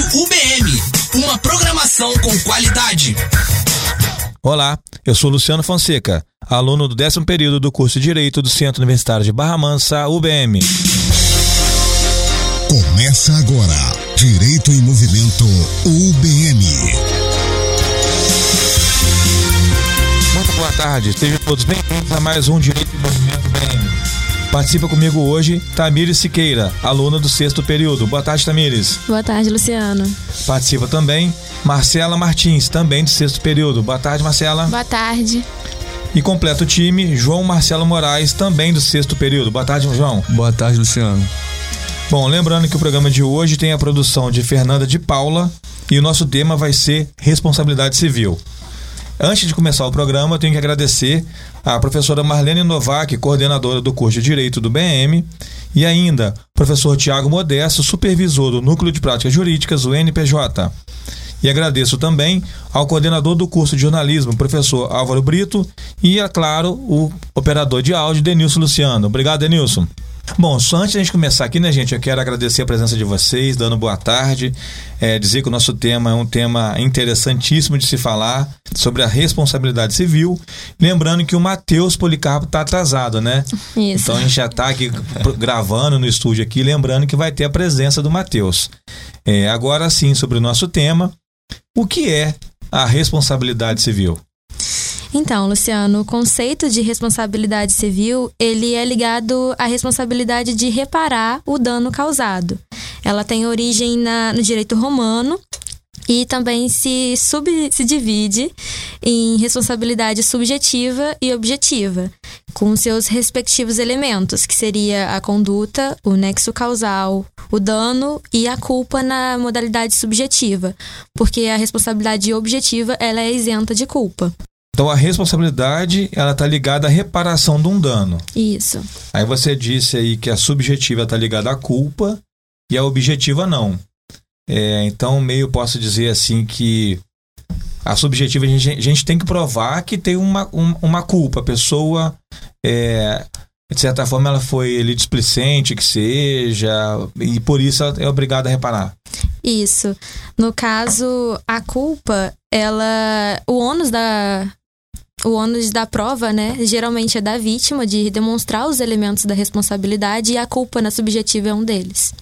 Rádio UBM, uma programação com qualidade. Olá, eu sou Luciano Fonseca, aluno do décimo período do curso de Direito do Centro Universitário de Barra Mansa, UBM. Começa agora, Direito em Movimento, UBM. Muito boa tarde, sejam todos bem-vindos a mais um Direito em Movimento UBM. Participa comigo hoje Tamires Siqueira, aluna do sexto período. Boa tarde, Tamires. Boa tarde, Luciano. Participa também Marcela Martins, também do sexto período. Boa tarde, Marcela. Boa tarde. E completa o time João Marcelo Moraes, também do sexto período. Boa tarde, João. Boa tarde, Luciano. Bom, lembrando que o programa de hoje tem a produção de Fernanda de Paula e o nosso tema vai ser responsabilidade civil. Antes de começar o programa, eu tenho que agradecer à professora Marlene Novak, coordenadora do curso de Direito do BM, e ainda professor Tiago Modesto, supervisor do Núcleo de Práticas Jurídicas, o NPJ. E agradeço também ao coordenador do curso de jornalismo, professor Álvaro Brito, e, é claro, o operador de áudio, Denilson Luciano. Obrigado, Denilson. Bom, só antes de a gente começar aqui, né, gente, eu quero agradecer a presença de vocês, dando boa tarde, é, dizer que o nosso tema é um tema interessantíssimo de se falar sobre a responsabilidade civil. Lembrando que o Matheus Policarpo está atrasado, né? Isso. Então a gente já está aqui gravando no estúdio aqui, lembrando que vai ter a presença do Matheus. É, agora sim, sobre o nosso tema, o que é a responsabilidade civil? Então, Luciano, o conceito de responsabilidade civil, ele é ligado à responsabilidade de reparar o dano causado. Ela tem origem na, no direito romano e também se, sub, se divide em responsabilidade subjetiva e objetiva, com seus respectivos elementos, que seria a conduta, o nexo causal, o dano e a culpa na modalidade subjetiva, porque a responsabilidade objetiva ela é isenta de culpa. Então a responsabilidade ela está ligada à reparação de um dano. Isso. Aí você disse aí que a subjetiva está ligada à culpa e a objetiva não. É, então meio posso dizer assim que a subjetiva a gente, a gente tem que provar que tem uma, um, uma culpa. A pessoa é, de certa forma ela foi ele displicente que seja e por isso ela é obrigada a reparar. Isso. No caso, a culpa, ela. O ônus da, o ônus da prova, né, geralmente é da vítima de demonstrar os elementos da responsabilidade e a culpa na subjetiva é um deles.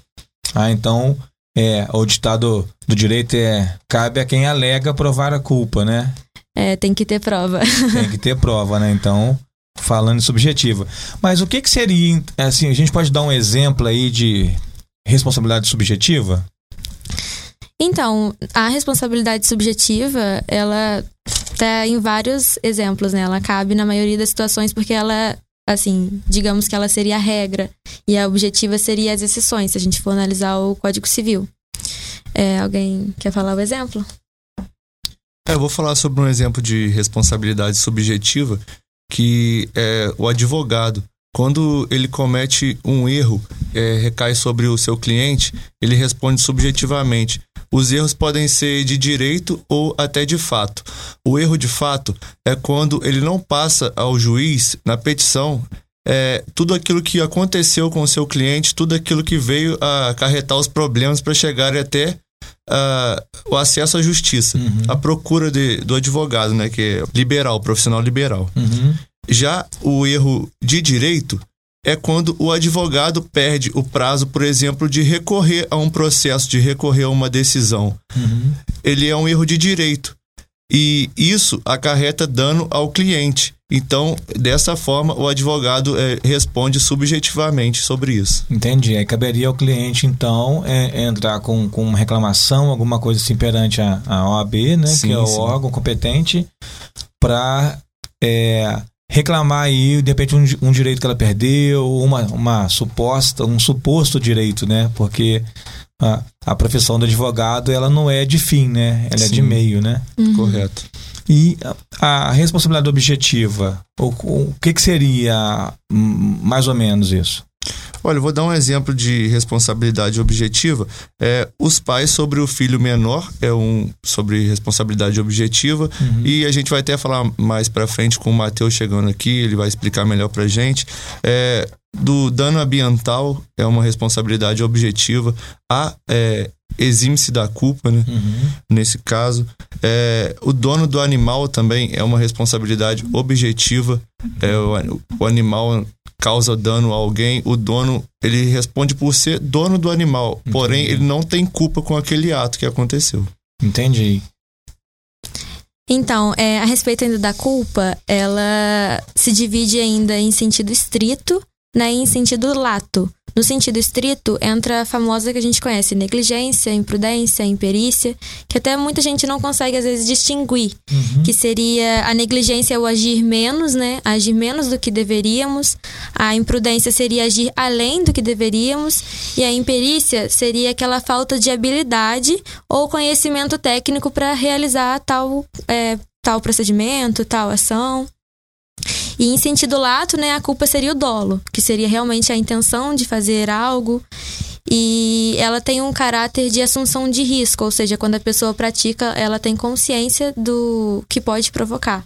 Ah, então é, o ditado do direito é cabe a quem alega provar a culpa, né? É, tem que ter prova. Tem que ter prova, né? Então, falando em subjetiva. Mas o que que seria, assim, a gente pode dar um exemplo aí de responsabilidade subjetiva? Então, a responsabilidade subjetiva, ela tá em vários exemplos, né? Ela cabe na maioria das situações porque ela, assim, digamos que ela seria a regra e a objetiva seria as exceções, se a gente for analisar o Código Civil. É, alguém quer falar o exemplo? É, eu vou falar sobre um exemplo de responsabilidade subjetiva que é o advogado. Quando ele comete um erro, é, recai sobre o seu cliente, ele responde subjetivamente. Os erros podem ser de direito ou até de fato. O erro de fato é quando ele não passa ao juiz, na petição, é, tudo aquilo que aconteceu com o seu cliente, tudo aquilo que veio a acarretar os problemas para chegar até o acesso à justiça, Uhum. a procura de, do advogado, né, que é liberal, profissional liberal. Uhum. Já o erro de direito é quando o advogado perde o prazo, por exemplo, de recorrer a um processo, de recorrer a uma decisão. Uhum. Ele é um erro de direito. E isso acarreta dano ao cliente. Então, dessa forma, o advogado eh, responde subjetivamente sobre isso. Entendi. Aí caberia ao cliente, então, é, entrar com, com uma reclamação, alguma coisa assim perante a, a OAB, né? Sim, que é o sim. órgão competente, para reclamar aí, de repente, um, um direito que ela perdeu, uma, uma suposta, um suposto direito, né? Porque a, a profissão do advogado, ela não é de fim, né? Ela é de Sim. meio, né? Correto. E a, a responsabilidade objetiva, o, o que, que seria hum, mais ou menos isso? Olha, eu vou dar um exemplo de responsabilidade objetiva. É, os pais sobre o filho menor é um sobre responsabilidade objetiva e a gente vai até falar mais para frente com o Matheus chegando aqui, ele vai explicar melhor pra gente. É, do dano ambiental é uma responsabilidade objetiva. A é, exime-se da culpa, né? Nesse caso. É, o dono do animal também é uma responsabilidade objetiva. É, o, o animal causa dano a alguém, o dono ele responde por ser dono do animal, porém ele não tem culpa com aquele ato que aconteceu. Entendi. Então, é, a respeito ainda da culpa, ela se divide ainda em sentido estrito né, e em sentido lato. No sentido estrito, entra a famosa que a gente conhece, negligência, imprudência, imperícia, que até muita gente não consegue, às vezes, distinguir. Que seria a negligência é o agir menos, né? Agir menos do que deveríamos. A imprudência seria agir além do que deveríamos. E a imperícia seria aquela falta de habilidade ou conhecimento técnico para realizar tal, é, tal procedimento, tal ação. E em sentido lato, né, a culpa seria o dolo, que seria realmente a intenção de fazer algo. E ela tem um caráter de assunção de risco, ou seja, quando a pessoa pratica, ela tem consciência do que pode provocar.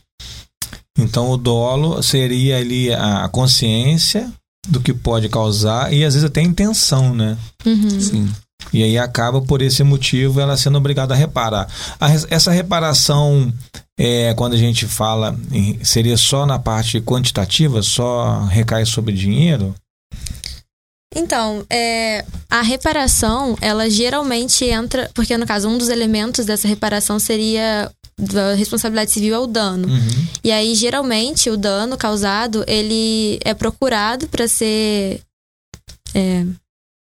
Então o dolo seria ali a consciência do que pode causar e às vezes até a intenção, né? Uhum. Sim. E aí acaba por esse motivo ela sendo obrigada a reparar. A essa reparação, é, quando a gente fala, em- seria só na parte quantitativa, só recai sobre dinheiro? Então, é, a reparação, ela geralmente entra. Porque, no caso, um dos elementos dessa reparação seria. Da responsabilidade civil é o dano. Uhum. E aí, geralmente, o dano causado, ele é procurado para ser. é,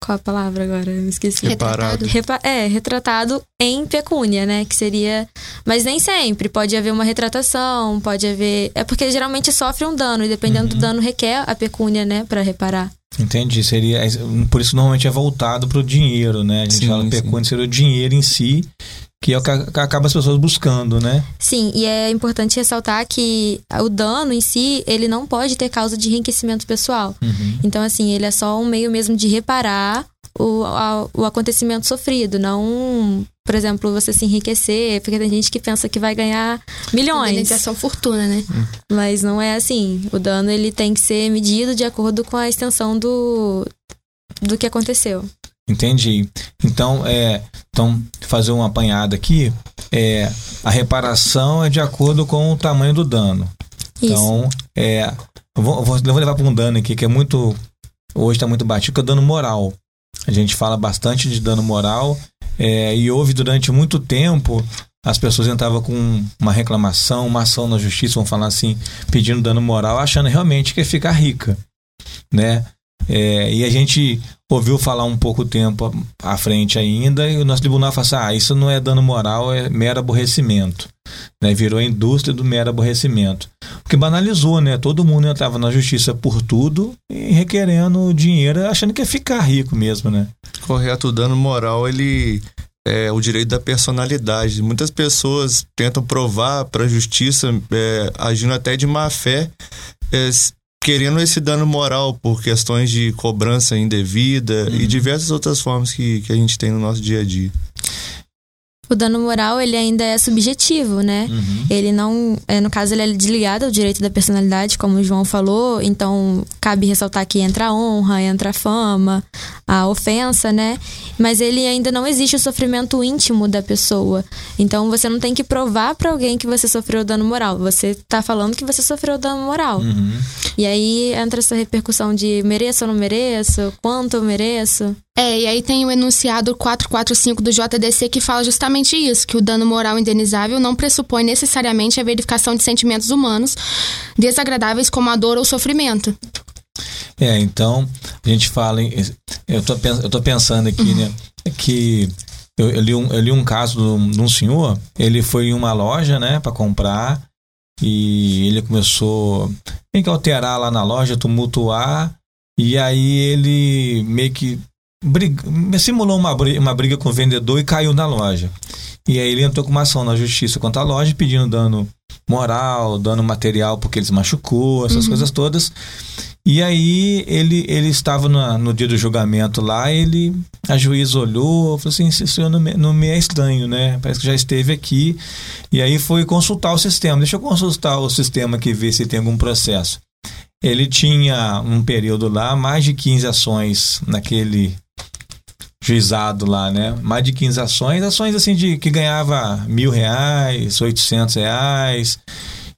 qual a palavra agora? Eu me esqueci. Reparado. Repa- é, retratado em pecúnia, né? Que seria. Mas nem sempre. Pode haver uma retratação, pode haver. É porque geralmente sofre um dano, e dependendo do dano, requer a pecúnia, né? Pra reparar. Entendi. Seria, por isso normalmente é voltado para o dinheiro, né? A gente Sim, fala sim. pecúnia, seria o dinheiro em si, que é o que acaba as pessoas buscando, né? Sim, e é importante ressaltar que o dano em si, ele não pode ter causa de enriquecimento pessoal. Uhum. Então, assim, ele é só um meio mesmo de reparar o, a- o acontecimento sofrido, não, por exemplo, você se enriquecer, porque tem gente que pensa que vai ganhar milhões, Indenização fortuna, né? mas não é assim. O dano ele tem que ser medido de acordo com a extensão do, do que aconteceu. Entendi. Então, é, então fazer um apanhado aqui, é, a reparação é de acordo com o tamanho do dano. Isso. Então, é, eu vou, eu vou- levar para um dano aqui que é muito, hoje está muito batido, que é o dano moral. A gente fala bastante de dano moral é, e houve durante muito tempo as pessoas entravam com uma reclamação, uma ação na justiça, vamos falar assim, pedindo dano moral, achando realmente que ia ficar rica, né? É, e a gente ouviu falar um pouco tempo à frente ainda, e o nosso tribunal fala assim: ah, isso não é dano moral, é mero aborrecimento. Né? Virou a indústria do mero aborrecimento. Porque banalizou, né? Todo mundo entrava na justiça por tudo e requerendo dinheiro, achando que ia ficar rico mesmo, né? Correto, o dano moral, ele é o direito da personalidade. Muitas pessoas tentam provar para a justiça, é, agindo até de má fé, é, querendo esse dano moral por questões de cobrança indevida e diversas outras formas que, que a gente tem no nosso dia a dia. O dano moral, ele ainda é subjetivo, né? Ele não, é, no caso, ele é desligado ao direito da personalidade, como o João falou, então cabe ressaltar que entra a honra, entra a fama, a ofensa, né? Mas ele ainda não existe o sofrimento íntimo da pessoa. Então você não tem que provar pra alguém que você sofreu dano moral. Você tá falando que você sofreu dano moral. Uhum. E aí entra essa repercussão de mereço ou não mereço, quanto eu mereço. É, e aí tem o enunciado 445 do JDC que fala justamente isso, que o dano moral indenizável não pressupõe necessariamente a verificação de sentimentos humanos desagradáveis como a dor ou sofrimento. É, então, a gente fala. Em, eu, tô, eu tô pensando aqui, né? Que eu, eu li um, eu li um caso de um, de um senhor, ele foi em uma loja, né, para comprar, e ele começou tem que alterar lá na loja, tumultuar, e aí ele meio que briga, simulou uma briga, uma briga com o vendedor e caiu na loja. E aí ele entrou com uma ação na justiça contra a loja pedindo dano moral, dano material porque ele se machucou, essas coisas todas. E aí ele, ele estava na- no dia do julgamento lá, ele, a juíza olhou, falou assim, esse senhor não me, não me é estranho, né? Parece que já esteve aqui. E aí foi consultar o sistema. Deixa eu consultar o sistema aqui, ver se tem algum processo. Ele tinha um período lá, mais de 15 ações naquele juizado lá, né? Mais de 15 ações, ações assim de que ganhava mil reais, 800 reais.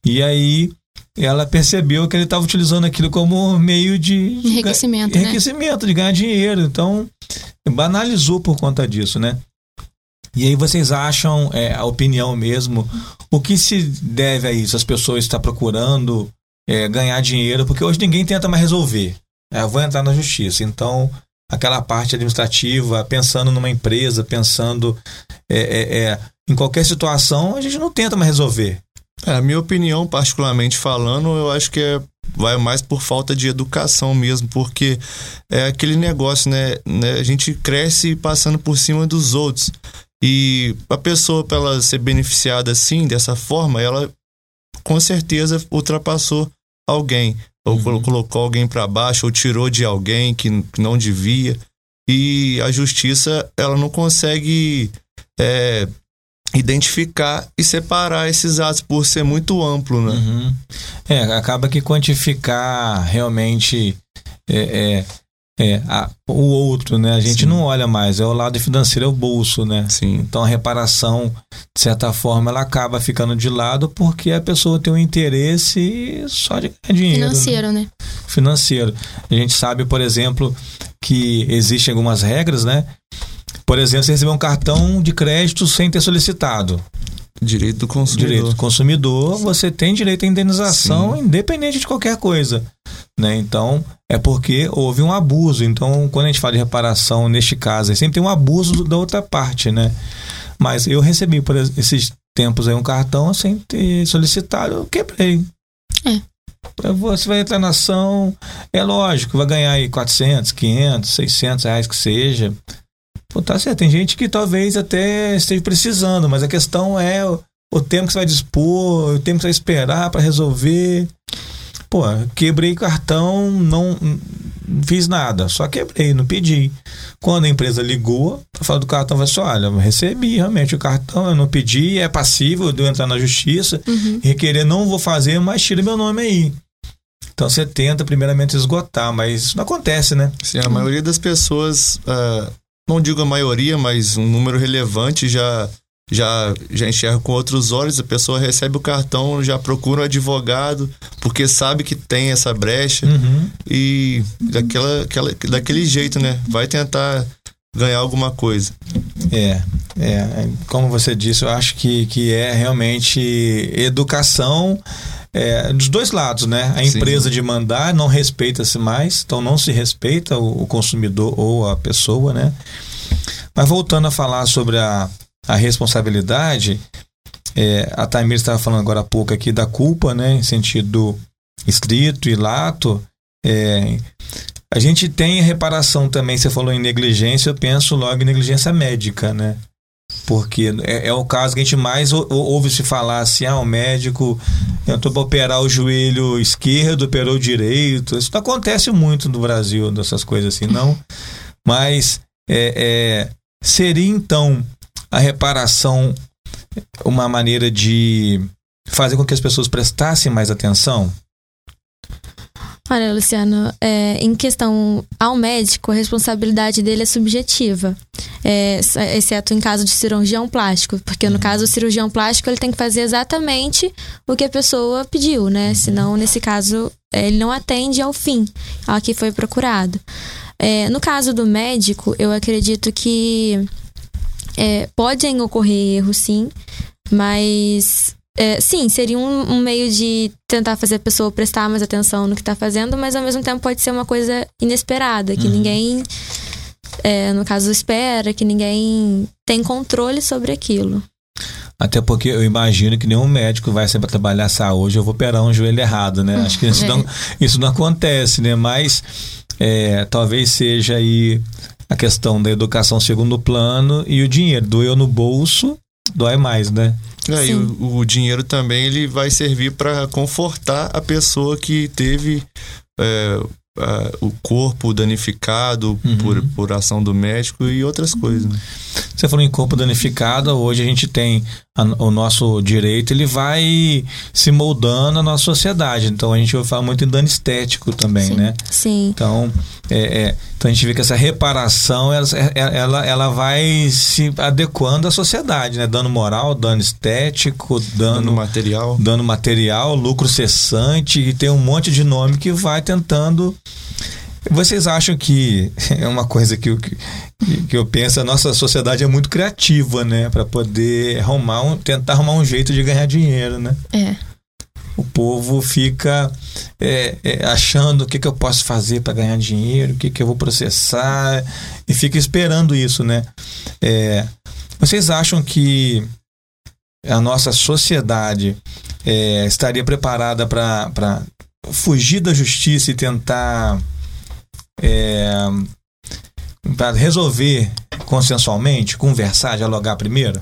E aí ela percebeu que ele estava utilizando aquilo como meio de, de Enriquecimento, ga- né? enriquecimento, de ganhar dinheiro. Então banalizou por conta disso, né? E aí vocês acham é, a opinião mesmo? O que se deve a isso? As pessoas estão procurando é, ganhar dinheiro, porque hoje ninguém tenta mais resolver. É, eu vou entrar na justiça. Então, aquela parte administrativa, pensando numa empresa, pensando é, é, é, em qualquer situação, a gente não tenta mais resolver. É, a minha opinião, particularmente falando, eu acho que é, vai mais por falta de educação mesmo, porque é aquele negócio, né? né, A gente cresce passando por cima dos outros. E a pessoa, para ela ser beneficiada assim, dessa forma, ela com certeza ultrapassou alguém. Ou colo- colocou alguém para baixo, ou tirou de alguém que não devia. E a justiça, ela não consegue é, identificar e separar esses atos por ser muito amplo, né? Uhum. É, acaba que quantificar realmente é, é, é, a- o outro, né? A gente Sim. não olha mais, é o lado financeiro, é o bolso, né? Sim. Então a reparação, de certa forma, ela acaba ficando de lado porque a pessoa tem um interesse só de ganhar dinheiro. né? Financeiro, né? financeiro. A gente sabe, por exemplo, que existem algumas regras, né? Por exemplo, você receber um cartão de crédito sem ter solicitado. Direito do consumidor. Direito do consumidor, você tem direito à indenização Sim. independente de qualquer coisa. Né? Então, é porque houve um abuso. Então, quando a gente fala de reparação, neste caso, sempre tem um abuso da outra parte, né? Mas eu recebi por es- esses tempos aí um cartão sem ter solicitado, eu quebrei. É. Você vai entrar na ação, é lógico, vai ganhar aí 400, 500, 600 reais que seja. Pô, tá certo, tem gente que talvez até esteja precisando, mas a questão é o, o tempo que você vai dispor, o tempo que você vai esperar para resolver. Pô, quebrei cartão, não, fiz nada, só quebrei, não pedi. Quando a empresa ligou para falar do cartão, vai só, olha, eu recebi realmente o cartão, eu não pedi, é passível de eu entrar na justiça, requerer não vou fazer, mas tira meu nome aí. Então você tenta primeiramente esgotar, mas isso não acontece, né? Sim, a maioria das pessoas, ah, não digo a maioria, mas um número relevante já, já, já enxerga com outros olhos. A pessoa recebe o cartão, já procura um advogado, porque sabe que tem essa brecha Uhum. e daquela, aquela, daquele jeito, né? Vai tentar ganhar alguma coisa. É, é, como você disse, eu acho que, que é realmente educação é, dos dois lados, né? A Sim. empresa de mandar não respeita-se mais, então não se respeita o, o consumidor ou a pessoa, né? Mas voltando a falar sobre a, a responsabilidade, é, a Tamir estava falando agora há pouco aqui da culpa, né? Em sentido estrito e lato. É, a gente tem reparação também, você falou em negligência, eu penso logo em negligência médica, né? Porque é, é o caso que a gente mais ou- ou- ouve se falar assim: ah, o médico para operar o joelho esquerdo, operou o direito. Isso acontece muito no Brasil, dessas coisas assim, não. Mas é, é, seria então a reparação uma maneira de fazer com que as pessoas prestassem mais atenção? Olha, Luciano, é, em questão ao médico, a responsabilidade dele é subjetiva, é, exceto em caso de cirurgião plástico, porque no caso do cirurgião plástico ele tem que fazer exatamente o que a pessoa pediu, né? Senão, nesse caso, é, ele não atende ao fim, ao que foi procurado. É, no caso do médico, eu acredito que é, podem ocorrer erros, sim, mas é, sim, seria um, um meio de tentar fazer a pessoa prestar mais atenção no que está fazendo, mas ao mesmo tempo pode ser uma coisa inesperada, que ninguém, é, no caso, espera, que ninguém tem controle sobre aquilo. Até porque eu imagino que nenhum médico vai ser para trabalhar saúde, eu vou operar um joelho errado, né? Acho que isso, É. não, isso não acontece, né? Mas é, talvez seja aí a questão da educação segundo plano e o dinheiro. Doeu no bolso, dói mais, né? É, e o, o dinheiro também ele vai servir para confortar a pessoa que teve é, a- o corpo danificado por, por ação do médico e outras coisas. né? Você falou em corpo danificado, hoje a gente tem a- o nosso direito, ele vai se moldando à nossa sociedade. Então a gente vai falar muito em dano estético também, Sim. né? Sim. Então, é, é, então a gente vê que essa reparação ela, ela, ela vai se adequando à sociedade, né? Dano moral, dano estético, Dano dano, material. dano material, lucro cessante, e tem um monte de nome que vai tentando. Vocês acham que é uma coisa que, eu- que, que eu penso, a nossa sociedade é muito criativa, né? Para poder arrumar um, tentar arrumar um jeito de ganhar dinheiro, né? É. O povo fica é, é, achando o que, que eu posso fazer para ganhar dinheiro, o que, que eu vou processar, e fica esperando isso, né? É, vocês acham que a nossa sociedade é, estaria preparada para fugir da justiça e tentar para resolver consensualmente, conversar, dialogar primeiro?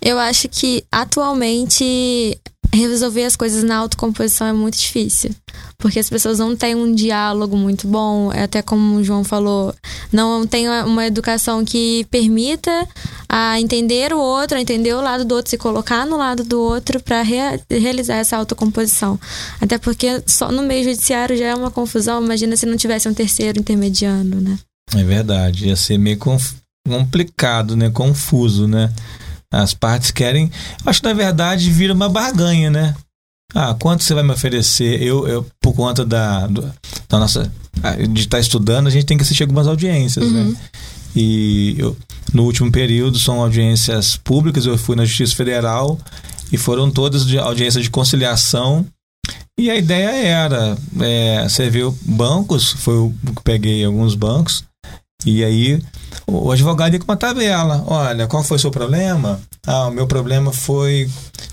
Eu acho que atualmente resolver as coisas na autocomposição é muito difícil. Porque as pessoas não têm um diálogo muito bom, é até como o João falou, não tem uma educação que permita a entender o outro, a entender o lado do outro, se colocar no lado do outro para realizar essa autocomposição. Até porque só no meio judiciário já é uma confusão, imagina se não tivesse um terceiro intermediando, né? É verdade, ia ser meio complicado, né? Confuso, né? As partes querem. Acho que na verdade vira uma barganha, né? Ah, quanto você vai me oferecer? Eu, eu por conta da, da nossa. ah, de estar estudando, a gente tem que assistir algumas audiências, né? E eu, no último período são audiências públicas, eu fui na Justiça Federal e foram todas de audiências de conciliação. E a ideia era é, servir bancos, foi o que peguei alguns bancos, e aí o advogado ia com uma tabela. Olha, qual foi o seu problema? Ah, o meu problema foi.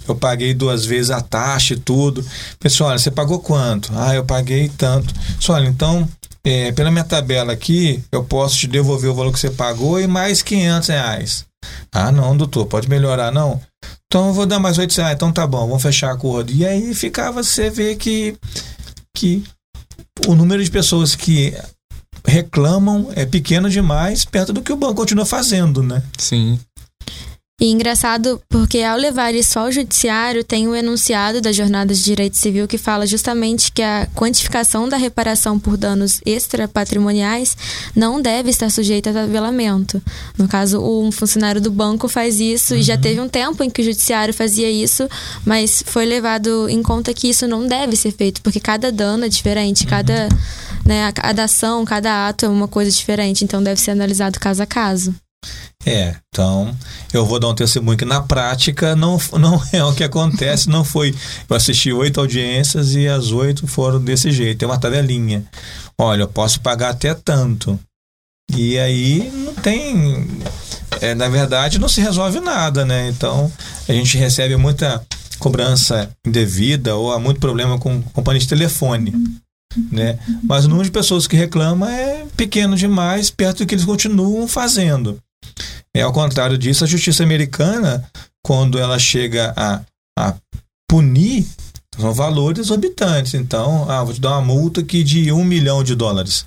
Eu paguei duas vezes a taxa e tudo. Pessoal, olha, você pagou quanto? Ah, eu paguei tanto. Pessoal, olha, então, é, pela minha tabela aqui, eu posso te devolver o valor que você pagou e mais 500 reais. Ah, não, doutor, pode melhorar, não? Então eu vou dar mais 8 reais. Então tá bom, vamos fechar acordo. E aí ficava, você vê que, que o número de pessoas que reclamam é pequeno demais perto do que o banco continua fazendo, né? Sim. E engraçado porque ao levar isso ao judiciário, tem o enunciado da Jornada de Direito Civil que fala justamente que a quantificação da reparação por danos extrapatrimoniais não deve estar sujeita a tabelamento. No caso, um funcionário do banco faz isso e já teve um tempo em que o judiciário fazia isso, mas foi levado em conta que isso não deve ser feito, porque cada dano é diferente, cada, né, cada ação, cada ato é uma coisa diferente, então deve ser analisado caso a caso. É, então eu vou dar um testemunho que na prática não, não é o que acontece, não foi. Eu assisti oito audiências e as oito foram desse jeito, tem uma tabelinha. Olha, eu posso pagar até tanto. E aí não tem. é, na verdade, não se resolve nada, né? Então a gente recebe muita cobrança indevida ou há muito problema com companhia de telefone. Né? Mas o número de pessoas que reclamam é pequeno demais perto do que eles continuam fazendo. É ao contrário disso, a justiça americana, quando ela chega a, a punir, são valores exorbitantes. Então, ah, vou te dar uma multa aqui de um milhão de dólares.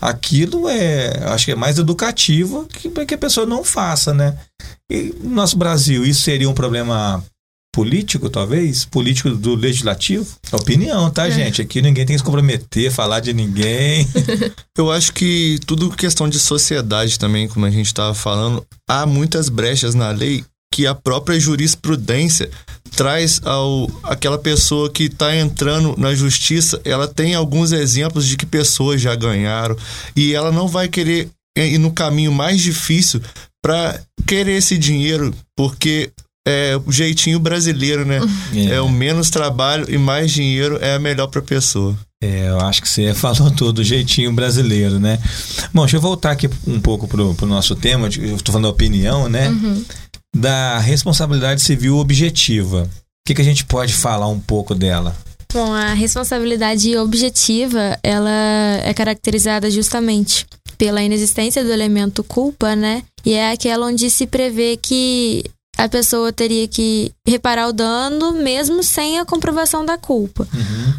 Aquilo é, acho que é mais educativo que, que a pessoa não faça, né? E no nosso Brasil, isso seria um problema político, talvez? Político do legislativo? Opinião, tá, gente? Aqui ninguém tem que se comprometer, falar de ninguém. Eu acho que tudo questão de sociedade também, como a gente estava falando, há muitas brechas na lei que a própria jurisprudência traz ao aquela pessoa que está entrando na justiça, ela tem alguns exemplos de que pessoas já ganharam e ela não vai querer ir no caminho mais difícil para querer esse dinheiro, porque é o jeitinho brasileiro, né? É. o menos trabalho e mais dinheiro é a melhor para a pessoa. É, eu acho que você falou tudo, jeitinho brasileiro, né? Bom, deixa eu voltar aqui um pouco pro, pro nosso tema, eu estou falando da opinião, né? Da responsabilidade civil objetiva. O que, que a gente pode falar um pouco dela? Bom, a responsabilidade objetiva, ela é caracterizada justamente pela inexistência do elemento culpa, né? E é aquela onde se prevê que a pessoa teria que reparar o dano mesmo sem a comprovação da culpa.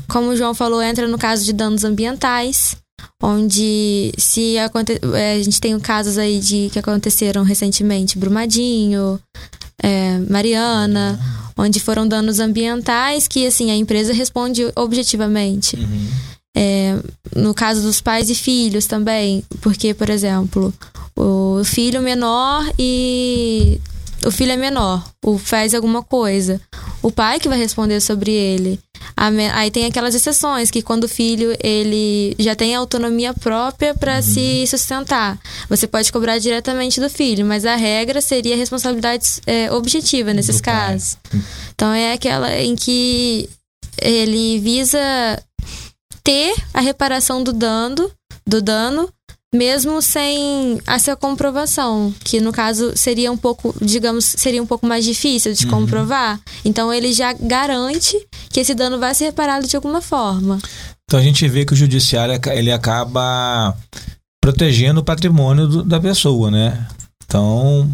como o João falou, entra no caso de danos ambientais, onde se aconte... É, a gente tem casos aí de que aconteceram recentemente, Brumadinho, é, Mariana, onde foram danos ambientais que assim a empresa responde objetivamente. É, no caso dos pais e filhos também, porque, por exemplo, o filho menor e o filho é menor, o faz alguma coisa, o pai que vai responder sobre ele. A Aí tem aquelas exceções que quando o filho ele já tem autonomia própria para se sustentar, você pode cobrar diretamente do filho, mas a regra seria responsabilidade é, objetiva nesses Do pai. casos. Então é aquela em que ele visa ter a reparação do dano, do dano, mesmo sem essa comprovação, que no caso seria um pouco, digamos, seria um pouco mais difícil de comprovar. Então ele já garante que esse dano vai ser reparado de alguma forma. Então a gente vê que o judiciário ele acaba protegendo o patrimônio do- da pessoa, né? Então,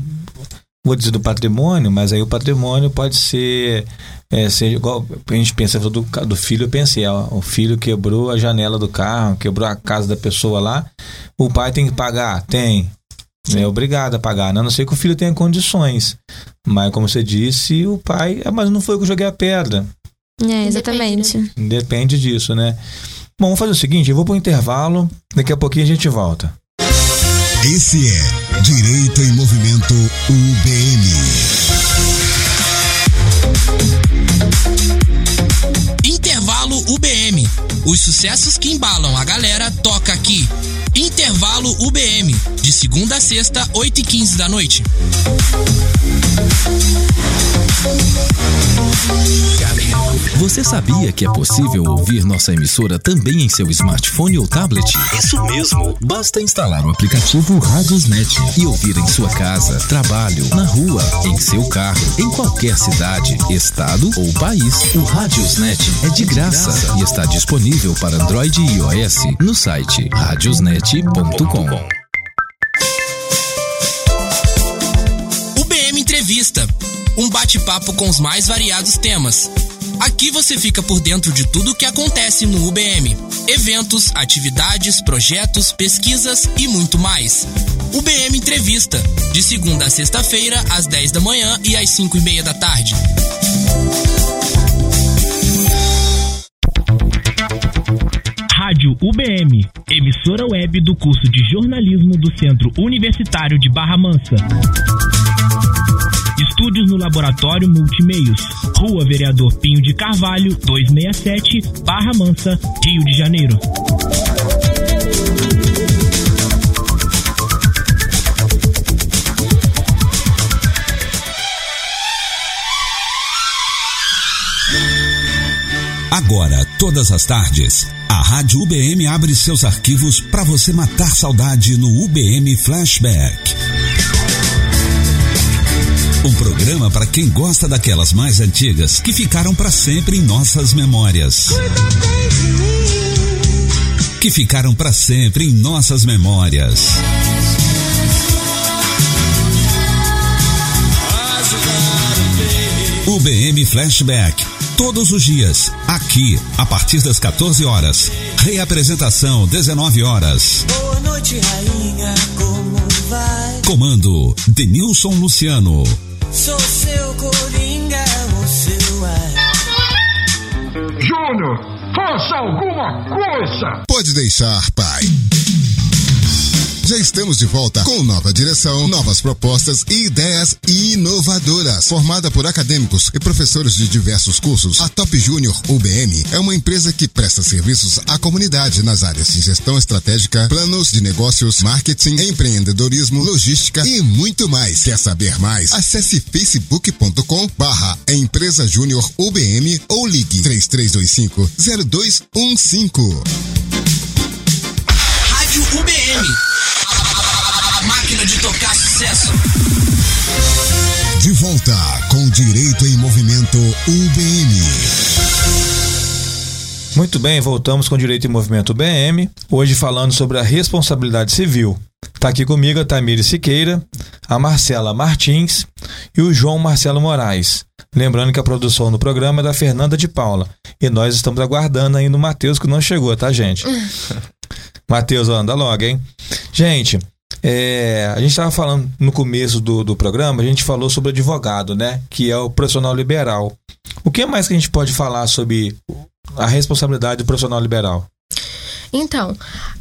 vou dizer do patrimônio, mas aí o patrimônio pode ser, é, ser igual a gente pensa do, do filho, eu pensei, ó, o filho quebrou a janela do carro, quebrou a casa da pessoa lá, o pai tem que pagar? Tem. É obrigado a pagar, né? a não ser que o filho tenha condições. Mas, como você disse, o pai. "Ah, Mas não foi eu que joguei a pedra. É, exatamente. Depende disso, né? Bom, vamos fazer o seguinte, eu vou pro intervalo, daqui a pouquinho a gente volta. Esse é Direito em Movimento UBM. Intervalo UBM. Os sucessos que embalam a galera toca aqui. Intervalo UBM. De segunda a sexta, 8 e 15 da noite. Você sabia que é possível ouvir nossa emissora também em seu smartphone ou tablet? Isso mesmo! Basta instalar o aplicativo Radiosnet e ouvir em sua casa, trabalho, na rua, em seu carro, em qualquer cidade, estado ou país. O Radiosnet é de graça e está disponível para Android e iOS no site radiosnet.com. UBM Entrevista. Um bate-papo com os mais variados temas. Aqui você fica por dentro de tudo o que acontece no UBM. Eventos, atividades, projetos, pesquisas e muito mais. UBM Entrevista. De segunda a sexta-feira, às 10 da manhã e às 5 e meia da tarde. Rádio UBM, emissora web do curso de jornalismo do Centro Universitário de Barra Mansa. Estúdios no Laboratório Multimeios, Rua Vereador Pinho de Carvalho, 267, Barra Mansa, Rio de Janeiro. Agora, todas as tardes, a Rádio UBM abre seus arquivos para você matar saudade no UBM Flashback. Um programa para quem gosta daquelas mais antigas que ficaram para sempre em nossas memórias. Que ficaram para sempre em nossas memórias. UBM Flashback. Todos os dias, aqui, a partir das 14 horas. Reapresentação, 19 horas. Boa noite, rainha, como vai? Comando, Denilson Luciano. Sou seu coringa, o seu ar. Júnior, faça alguma coisa! Pode deixar, pai. Já estamos de volta com nova direção, novas propostas e ideias inovadoras. Formada por acadêmicos e professores de diversos cursos, a Top Júnior UBM é uma empresa que presta serviços à comunidade nas áreas de gestão estratégica, planos de negócios, marketing, empreendedorismo, logística e muito mais. Quer saber mais? Acesse facebook.com barra Empresa Júnior UBM ou ligue 3325 0215. Rádio UBM. Máquina de tocar sucesso. De volta com Direito em Movimento UBM. Muito bem, voltamos com Direito em Movimento BM, hoje falando sobre a responsabilidade civil. Está aqui comigo a Tamiri Siqueira, a Marcela Martins e o João Marcelo Moraes. Lembrando que a produção do programa é da Fernanda de Paula E nós estamos aguardando ainda o Matheus, que não chegou, tá, gente? Matheus, anda logo, hein? Gente, é, a gente estava falando no começo do, do programa, a gente falou sobre advogado, né? Que é o profissional liberal. O que mais que a gente pode falar sobre a responsabilidade do profissional liberal? Então,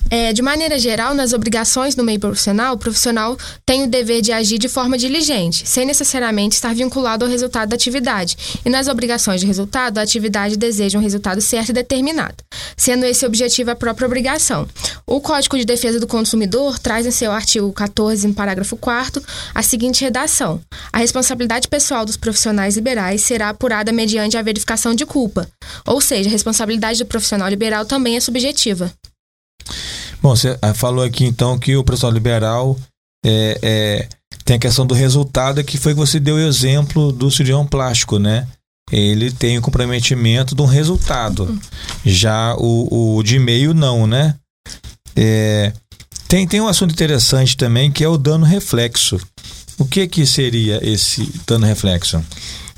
é, de maneira geral, nas obrigações do meio profissional, o profissional tem o dever de agir de forma diligente, sem necessariamente estar vinculado ao resultado da atividade. E nas obrigações de resultado, a atividade deseja um resultado certo e determinado, sendo esse objetivo a própria obrigação. O Código de Defesa do Consumidor traz em seu artigo 14, no parágrafo 4 a seguinte redação: A responsabilidade pessoal dos profissionais liberais será apurada mediante a verificação de culpa, ou seja, a responsabilidade do profissional liberal também é subjetiva. Bom, você ah, falou aqui então que o profissional liberal é, é, tem a questão do resultado, que foi que você deu o exemplo do cirurgião plástico, né? Ele tem o comprometimento de um resultado. Já o, o de meio, não, né? É, tem, tem um assunto interessante também que é o dano reflexo. O que que seria esse dano reflexo?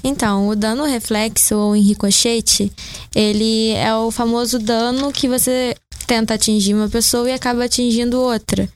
Então, o dano reflexo ou em ricochete, ele é o famoso dano que você tenta atingir uma pessoa e acaba atingindo outra.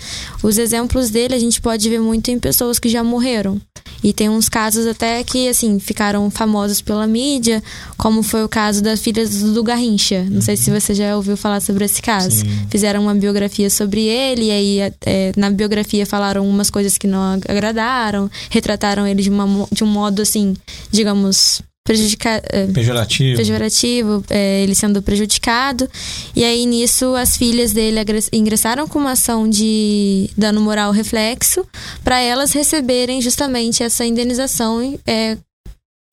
Os exemplos dele a gente pode ver muito em pessoas que já morreram. E tem uns casos até que, assim, ficaram famosos pela mídia, como foi o caso das filhas do Garrincha. Não sei se você já ouviu falar sobre esse caso. Sim. Fizeram uma biografia sobre ele, e aí é, na biografia falaram umas coisas que não agradaram, retrataram ele de, uma, de um modo, assim, digamos, prejudicar. é, Pejorativo. pejorativo, é, ele sendo prejudicado. E aí, nisso, as filhas dele ingressaram com uma ação de dano moral reflexo para elas receberem justamente essa indenização é,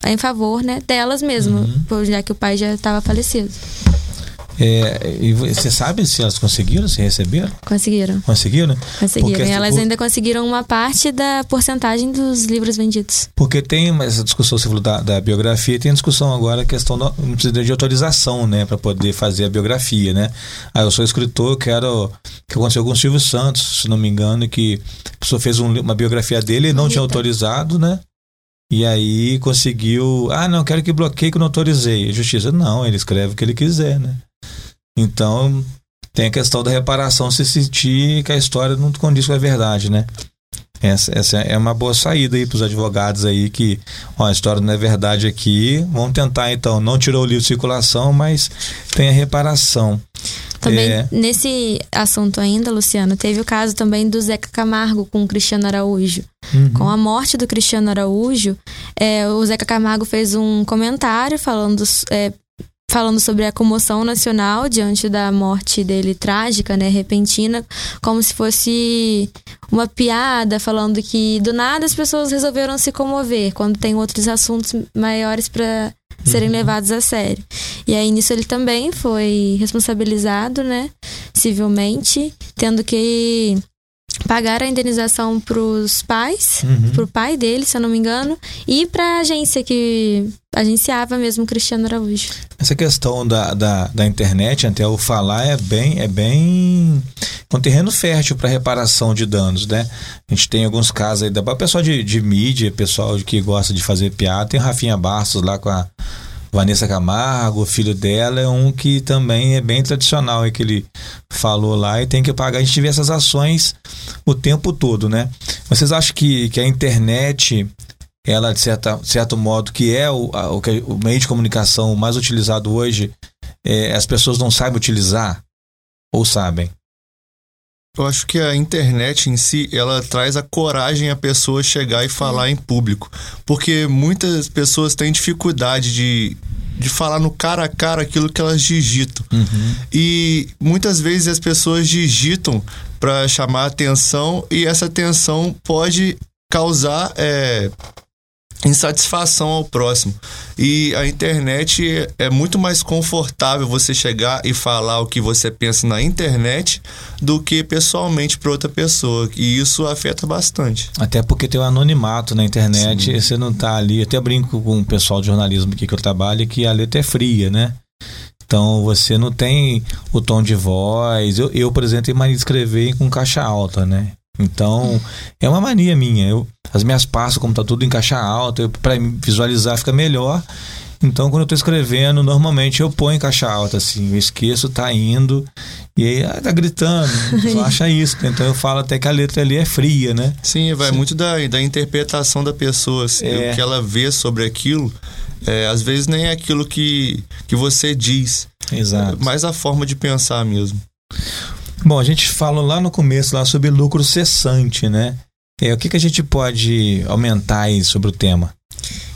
em favor né, delas mesmas, Uhum. já que o pai já estava falecido. É, e você sabe se elas conseguiram, se receberam? Conseguiram. Conseguiram? Conseguiram. Porque- elas ainda conseguiram uma parte da porcentagem dos livros vendidos. Porque tem essa discussão, você falou da, da biografia, tem a discussão agora a questão de autorização, né, para poder fazer a biografia, né? Ah, eu sou escritor, quero que aconteceu com o Silvio Santos, se não me engano, que a pessoa fez um uma biografia dele e não tinha autorizado, né? E aí conseguiu, ah, não, quero que bloqueie que eu não autorizei. A justiça, não, ele escreve o que ele quiser, né? Então, tem a questão da reparação se sentir que a história não condiz com a verdade, né? Essa, essa é uma boa saída aí para os advogados aí que, ó, a história não é verdade aqui. Vamos tentar então, não tirou o livro de circulação, mas tem a reparação. Também, É, nesse assunto ainda, Luciano, teve o caso também do Zeca Camargo com o Cristiano Araújo. Uhum. Com a morte do Cristiano Araújo, é, o Zeca Camargo fez um comentário falando, é, falando sobre a comoção nacional diante da morte dele trágica, né, repentina, como se fosse uma piada, falando que do nada as pessoas resolveram se comover quando tem outros assuntos maiores para serem levados a sério. E aí nisso ele também foi responsabilizado, né, civilmente, tendo que pagar a indenização pros pais, Uhum. pro pai dele, se eu não me engano, e pra agência que agenciava mesmo o Cristiano Araújo. Essa questão da, da, da internet, até o falar, é bem, é bem um terreno fértil para reparação de danos, né? A gente tem alguns casos aí, da o pessoal de, de mídia, pessoal que gosta de fazer piada, tem o Rafinha Bastos lá com a Vanessa Camargo, o filho dela, é um que também é bem tradicional, é que ele falou lá e tem que pagar. A gente vê essas ações o tempo todo, né? Vocês acham que, que a internet ela de certa, certo modo que é o, a- o, que- o meio de comunicação mais utilizado hoje, é, as pessoas não sabem utilizar ou sabem? Eu acho que a internet em si, ela traz a coragem a pessoa chegar e falar em público. Porque muitas pessoas têm dificuldade de, de falar no cara a cara aquilo que elas digitam. E muitas vezes as pessoas digitam para chamar atenção e essa atenção pode causar é, insatisfação ao próximo. E a internet é- muito mais confortável você chegar e falar o que você pensa na internet do que pessoalmente para outra pessoa. E isso afeta bastante. Até porque tem o anonimato na internet, você não tá ali. Até brinco com o pessoal de jornalismo aqui que eu trabalho, que a letra é fria, né? Então você não tem o tom de voz. Eu, eu por exemplo, tenho mania de escrever com caixa alta, né? Então, é uma mania minha. Eu, as minhas pastas, como tá tudo em caixa alta, para visualizar fica melhor. Então, quando eu tô escrevendo, normalmente eu ponho em caixa alta, assim, eu esqueço, tá indo, e aí ah, tá gritando, só acha isso. Então eu falo até que a letra ali é fria, né? Sim, vai muito da, da interpretação da pessoa, assim, É. o que ela vê sobre aquilo. é, às vezes nem é aquilo que, que você diz, Exato. mas a forma de pensar mesmo. Bom, a gente falou lá no começo lá sobre lucro cessante, né? É, o que, que a gente pode aumentar aí sobre o tema?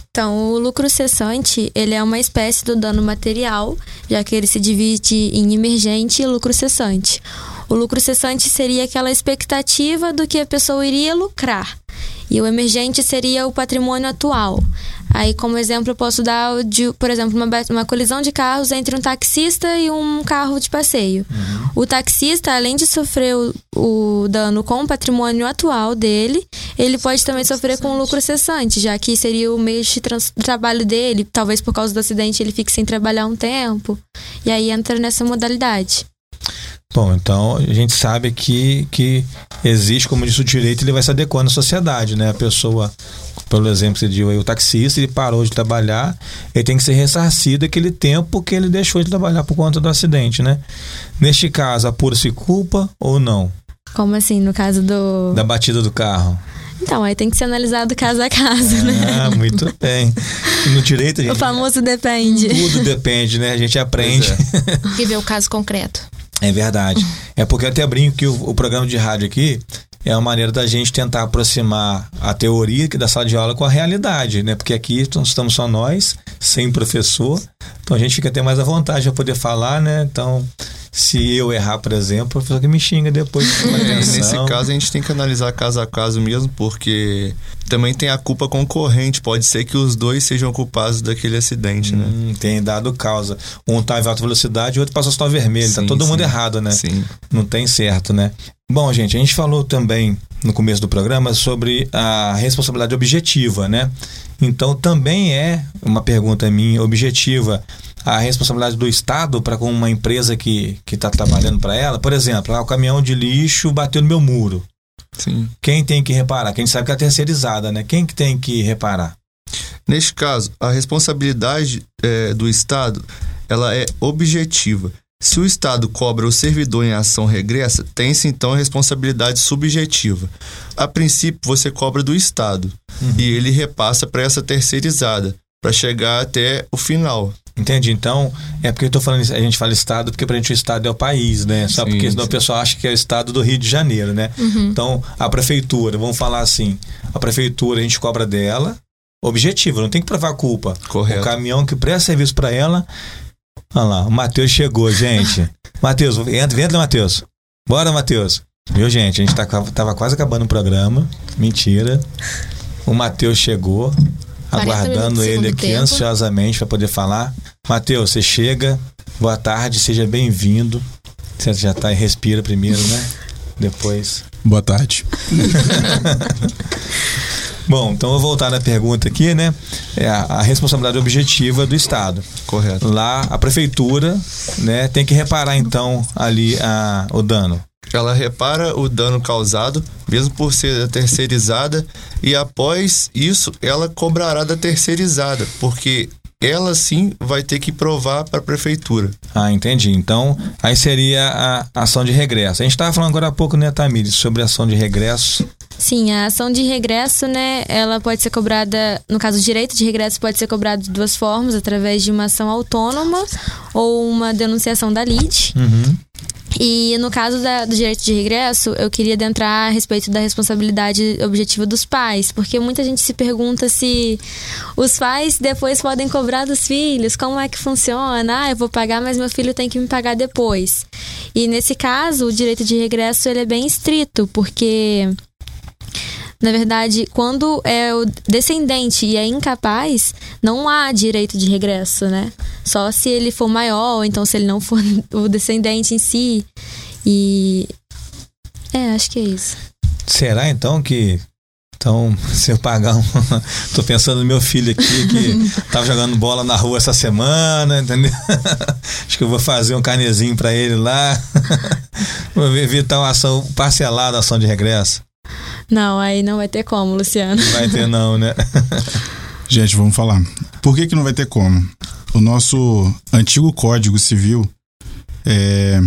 Então, o lucro cessante, ele é uma espécie do dano material, já que ele se divide em emergente e lucro cessante. O lucro cessante seria aquela expectativa do que a pessoa iria lucrar. E o emergente seria o patrimônio atual. Aí, como exemplo, eu posso dar, o de, por exemplo, uma, uma colisão de carros entre um taxista e um carro de passeio. O taxista, além de sofrer o, o dano com o patrimônio atual dele, ele pode também sofrer com o lucro cessante, já que seria o meio de trabalho dele. Talvez por causa do acidente ele fique sem trabalhar um tempo. E aí entra nessa modalidade. Bom, então a gente sabe que, que existe, como disse o direito, ele vai se adequando à sociedade, né? A pessoa, pelo exemplo que você deu aí, o taxista, ele parou de trabalhar, ele tem que ser ressarcido aquele tempo que ele deixou de trabalhar por conta do acidente, né? Neste caso, apura-se culpa ou não? Como assim, no caso do. Da batida do carro. Então, aí tem que ser analisado caso a caso, né? Ah, muito bem. No direito, a O gente, famoso depende. tudo depende, né? A gente aprende. E ver o caso concreto. É verdade. É porque eu até brinco que o, o programa de rádio aqui é uma maneira da gente tentar aproximar a teoria da sala de aula com a realidade, né? Porque aqui estamos só nós, sem professor, então a gente fica até mais à vontade para poder falar, né? Então, se eu errar, por exemplo, o professor que me xinga depois. É, nesse caso, a gente tem que analisar caso a caso mesmo, porque também tem a culpa concorrente. Pode ser que os dois sejam culpados daquele acidente, né? Hum, tem dado causa. Um tá em alta velocidade e o outro passou sinal vermelho. tá Sim, todo mundo sim. errado, né? Sim. Não tem certo, né? Bom, gente, a gente falou também no começo do programa sobre a responsabilidade objetiva, né? Então também é uma pergunta minha objetiva a responsabilidade do Estado para com uma empresa que está trabalhando para ela. Por exemplo, ah, o caminhão de lixo bateu no meu muro. Sim. Quem tem que reparar? Quem sabe que é terceirizada, né? Quem que tem que reparar? Neste caso, a responsabilidade é, do Estado ela é objetiva. Se o Estado cobra o servidor em ação regressa, tem-se então a responsabilidade subjetiva. A princípio, você cobra do Estado e ele repassa para essa terceirizada, para chegar até o final. Entendi. Então, é porque eu tô falando, isso- a gente fala Estado, porque pra gente o Estado é o país, né? Só Sim, porque senão o sim. pessoal acha que é o Estado do Rio de Janeiro, né? Então, a prefeitura, vamos falar assim, a prefeitura a gente cobra dela, objetivo, não tem que provar culpa. Correto. O caminhão que presta serviço pra ela. Olha lá, o Matheus chegou, gente. Matheus, entra, entra, Matheus. Bora, Matheus. Viu, gente? A gente tá, tava quase acabando o programa. Mentira. O Matheus chegou, 40 aguardando ele aqui tempo. ansiosamente para poder falar. Matheus, você chega. Boa tarde, seja bem-vindo. Você já tá e respira primeiro, né? Depois. Boa tarde. Bom, então eu vou voltar na pergunta aqui, né? É a, a responsabilidade objetiva do Estado. Correto. Lá, a prefeitura, né, tem que reparar então ali a, o dano. Ela repara o dano causado, mesmo por ser terceirizada, e após isso ela cobrará da terceirizada, porque ela sim vai ter que provar para a prefeitura. Ah, entendi. Então, aí seria a ação de regresso. A gente estava falando agora há pouco, né, Tamires, sobre ação de regresso. Sim, a ação de regresso, né, ela pode ser cobrada, no caso, o direito de regresso pode ser cobrado de duas formas, através de uma ação autônoma ou uma denunciação da LID. E no caso da- do direito de regresso, eu queria adentrar a respeito da responsabilidade objetiva dos pais, porque muita gente se pergunta se os pais depois podem cobrar dos filhos, como é que funciona? Ah, eu vou pagar, mas meu filho tem que me pagar depois. E nesse caso, o direito de regresso ele é bem estrito, porque na verdade, quando é o descendente e é incapaz, não há direito de regresso, né? Só se ele for maior, ou então se ele não for o descendente em si. E. É, acho que é isso. Será então que. Então, se eu pagar um. Tô pensando no meu filho aqui que tava jogando bola na rua essa semana, entendeu? Acho que eu vou fazer um carnezinho pra ele lá. Vou evitar uma ação parcelada, ação de regresso. Não, aí não vai ter como, Luciano. Não vai ter, não, né? Gente, vamos falar. Por que, que não vai ter como? O nosso antigo Código Civil, é,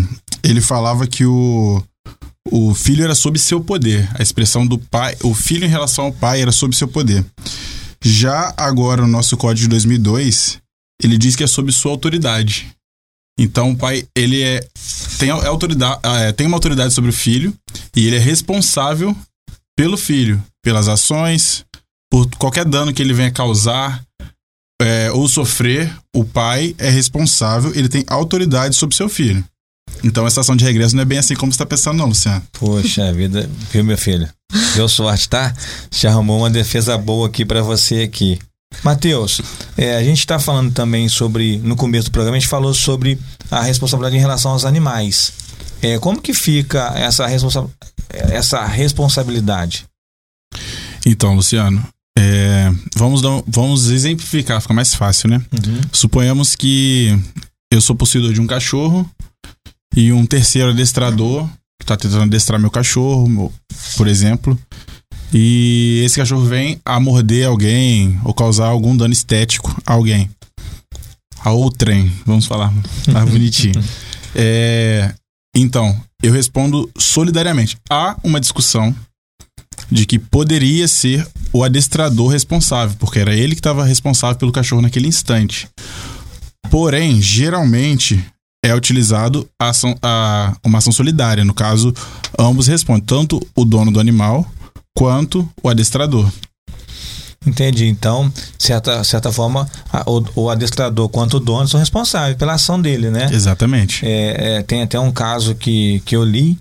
ele falava que o, o filho era sob seu poder. A expressão do pai, o filho em relação ao pai era sob seu poder. Já agora, o nosso Código de 2002, ele diz que é sob sua autoridade. Então, o pai, ele é tem, é autoridade, é, tem uma autoridade sobre o filho e ele é responsável pelo filho, pelas ações, por qualquer dano que ele venha causar é, ou sofrer, o pai é responsável, ele tem autoridade sobre seu filho. Então, essa ação de regresso não é bem assim como você está pensando, não, Luciano. Poxa vida, viu, meu filho? Deu sorte, tá? Já arrumou uma defesa boa aqui para você aqui. Matheus, é, a gente está falando também sobre, no começo do programa, a gente falou sobre a responsabilidade em relação aos animais. É, como que fica essa, responsa essa responsabilidade? Então, Luciano, é, vamos, dar, vamos exemplificar, fica mais fácil, né? Uhum. Suponhamos que eu sou possuidor de um cachorro e um terceiro adestrador que está tentando adestrar meu cachorro, por exemplo, e esse cachorro vem a morder alguém ou causar algum dano estético a alguém. A outrem, vamos falar mais bonitinho. É, então, eu respondo solidariamente. Há uma discussão de que poderia ser o adestrador responsável, porque era ele que estava responsável pelo cachorro naquele instante. Porém, geralmente é utilizado a ação, a, uma ação solidária. No caso, ambos respondem, tanto o dono do animal quanto o adestrador. Entendi. Então, certa certa forma, a, o, o, adestrador quanto o dono são responsáveis pela ação dele, né? Exatamente. É, é, tem até um caso que, que eu li,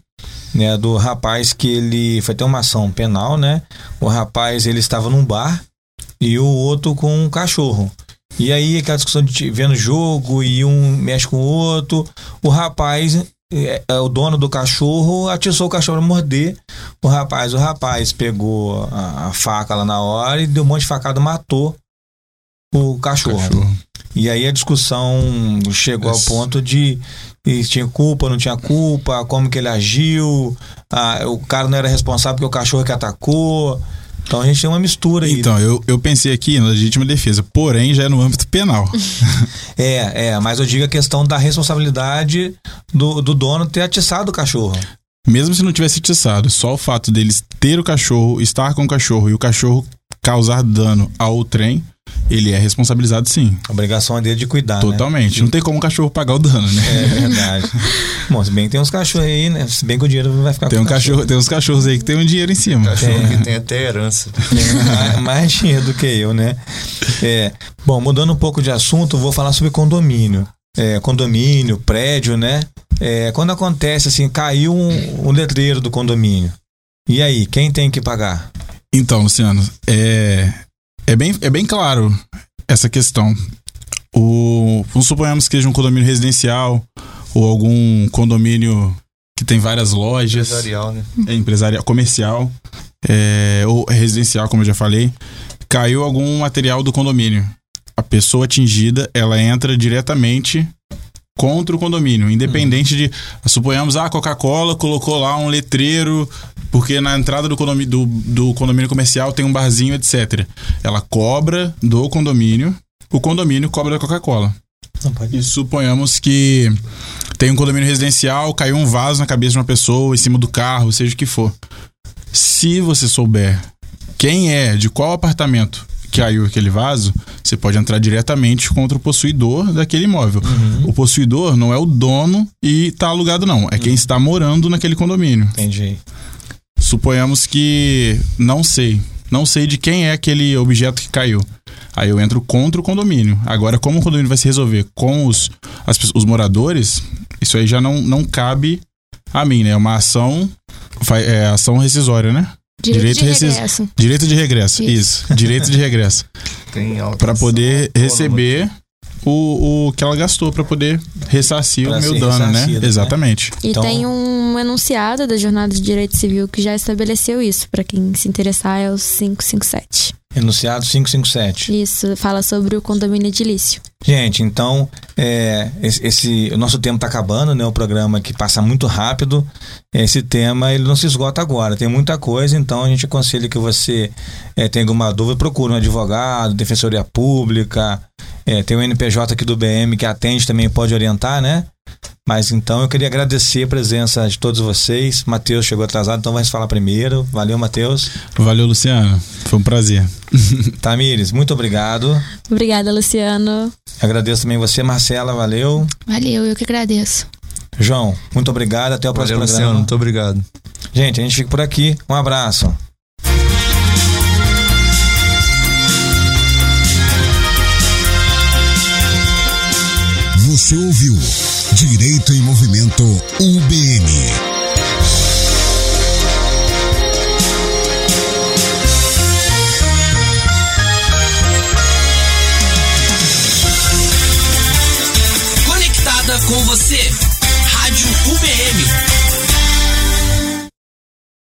né, do rapaz que ele foi ter uma ação penal, né? O rapaz ele estava num bar e o outro com um cachorro. E aí aquela discussão de vendo jogo e um mexe com o outro, o rapaz é, é, o dono do cachorro atiçou o cachorro pra morder o rapaz. O rapaz pegou a, a, faca lá na hora e deu um monte de facada, matou o cachorro. cachorro. E aí a discussão chegou Esse... ao ponto de tinha culpa, não tinha culpa, como que ele agiu, o cara não era responsável porque o cachorro que atacou. Então a gente tem uma mistura aí. Então, eu, eu pensei aqui na legítima defesa, porém já é no âmbito penal. é, é, mas eu digo a questão da responsabilidade do, do dono ter atiçado o cachorro. Mesmo se não tivesse atiçado, só o fato deles ter o cachorro, estar com o cachorro e o cachorro causar dano ao trem, ele é responsabilizado sim. A obrigação é dele de cuidar. Né? Totalmente. Né? Não tem como o cachorro pagar o dano, né? É verdade. Bom, se bem que tem uns cachorros aí, né? Se bem que o dinheiro vai ficar tem um cachorro. cachorro. Tem uns cachorros aí que tem um dinheiro em cima. Cachorro tem. que tem até herança. Tem mais dinheiro do que eu, né? É. Bom, mudando um pouco de assunto, vou falar sobre condomínio. É, condomínio, prédio, né? É, quando acontece assim, caiu um, um letreiro do condomínio. E aí, quem tem que pagar? Então, Luciano, é, é bem, é bem claro essa questão. O, vamos suponhamos que seja um condomínio residencial ou algum condomínio que tem várias lojas. Empresarial, né? É empresarial, comercial é, ou residencial, como eu já falei. Caiu algum material do condomínio. A pessoa atingida, ela entra diretamente contra o condomínio, independente uhum. de, suponhamos, a ah, Coca-Cola colocou lá um letreiro porque na entrada do condomínio, do, do condomínio comercial tem um barzinho, etc. Ela cobra do condomínio, o condomínio cobra da Coca-Cola. E suponhamos que tem um condomínio residencial, caiu um vaso na cabeça de uma pessoa, em cima do carro, seja o que for. Se você souber quem é, de qual apartamento caiu aquele vaso, você pode entrar diretamente contra o possuidor daquele imóvel. Uhum. O possuidor não é o dono e está alugado, não. É uhum. quem está morando naquele condomínio. Entendi. Suponhamos que não sei. Não sei de quem é aquele objeto que caiu. Aí eu entro contra o condomínio. Agora, como o condomínio vai se resolver com os, as, os moradores, isso aí já não, não cabe a mim, né? É uma ação, é ação rescisória, né? Direito, direito de regresso. Direito de regresso, isso. isso. Direito de regresso. para poder receber o, o que ela gastou para poder ressarcir pra o meu dano, né? né? Exatamente. E então... tem um enunciado da Jornada de Direito Civil que já estabeleceu isso. Para quem se interessar, é o 557. Enunciado 557. Isso, fala sobre o condomínio edilício. Gente, então, é, esse, esse- o nosso tempo está acabando, né? O programa que passa muito rápido. Esse tema, ele não se esgota agora. Tem muita coisa, então a gente aconselha que você é, tenha alguma dúvida, procure um advogado, defensoria pública. É, tem o NPJ aqui do BM que atende também, pode orientar, né? Mas então eu queria agradecer a presença de todos vocês. Matheus chegou atrasado, então vai se falar primeiro. Valeu, Matheus. Valeu, Luciano. Foi um prazer. Tamires, muito obrigado. Obrigada, Luciano. Agradeço também você, Marcela, valeu. Valeu, eu que agradeço. João, muito obrigado. Até o próximo Valeu, programa. Luciano. Muito obrigado. Gente, a gente fica por aqui. Um abraço. Você ouviu Direito em Movimento UBM.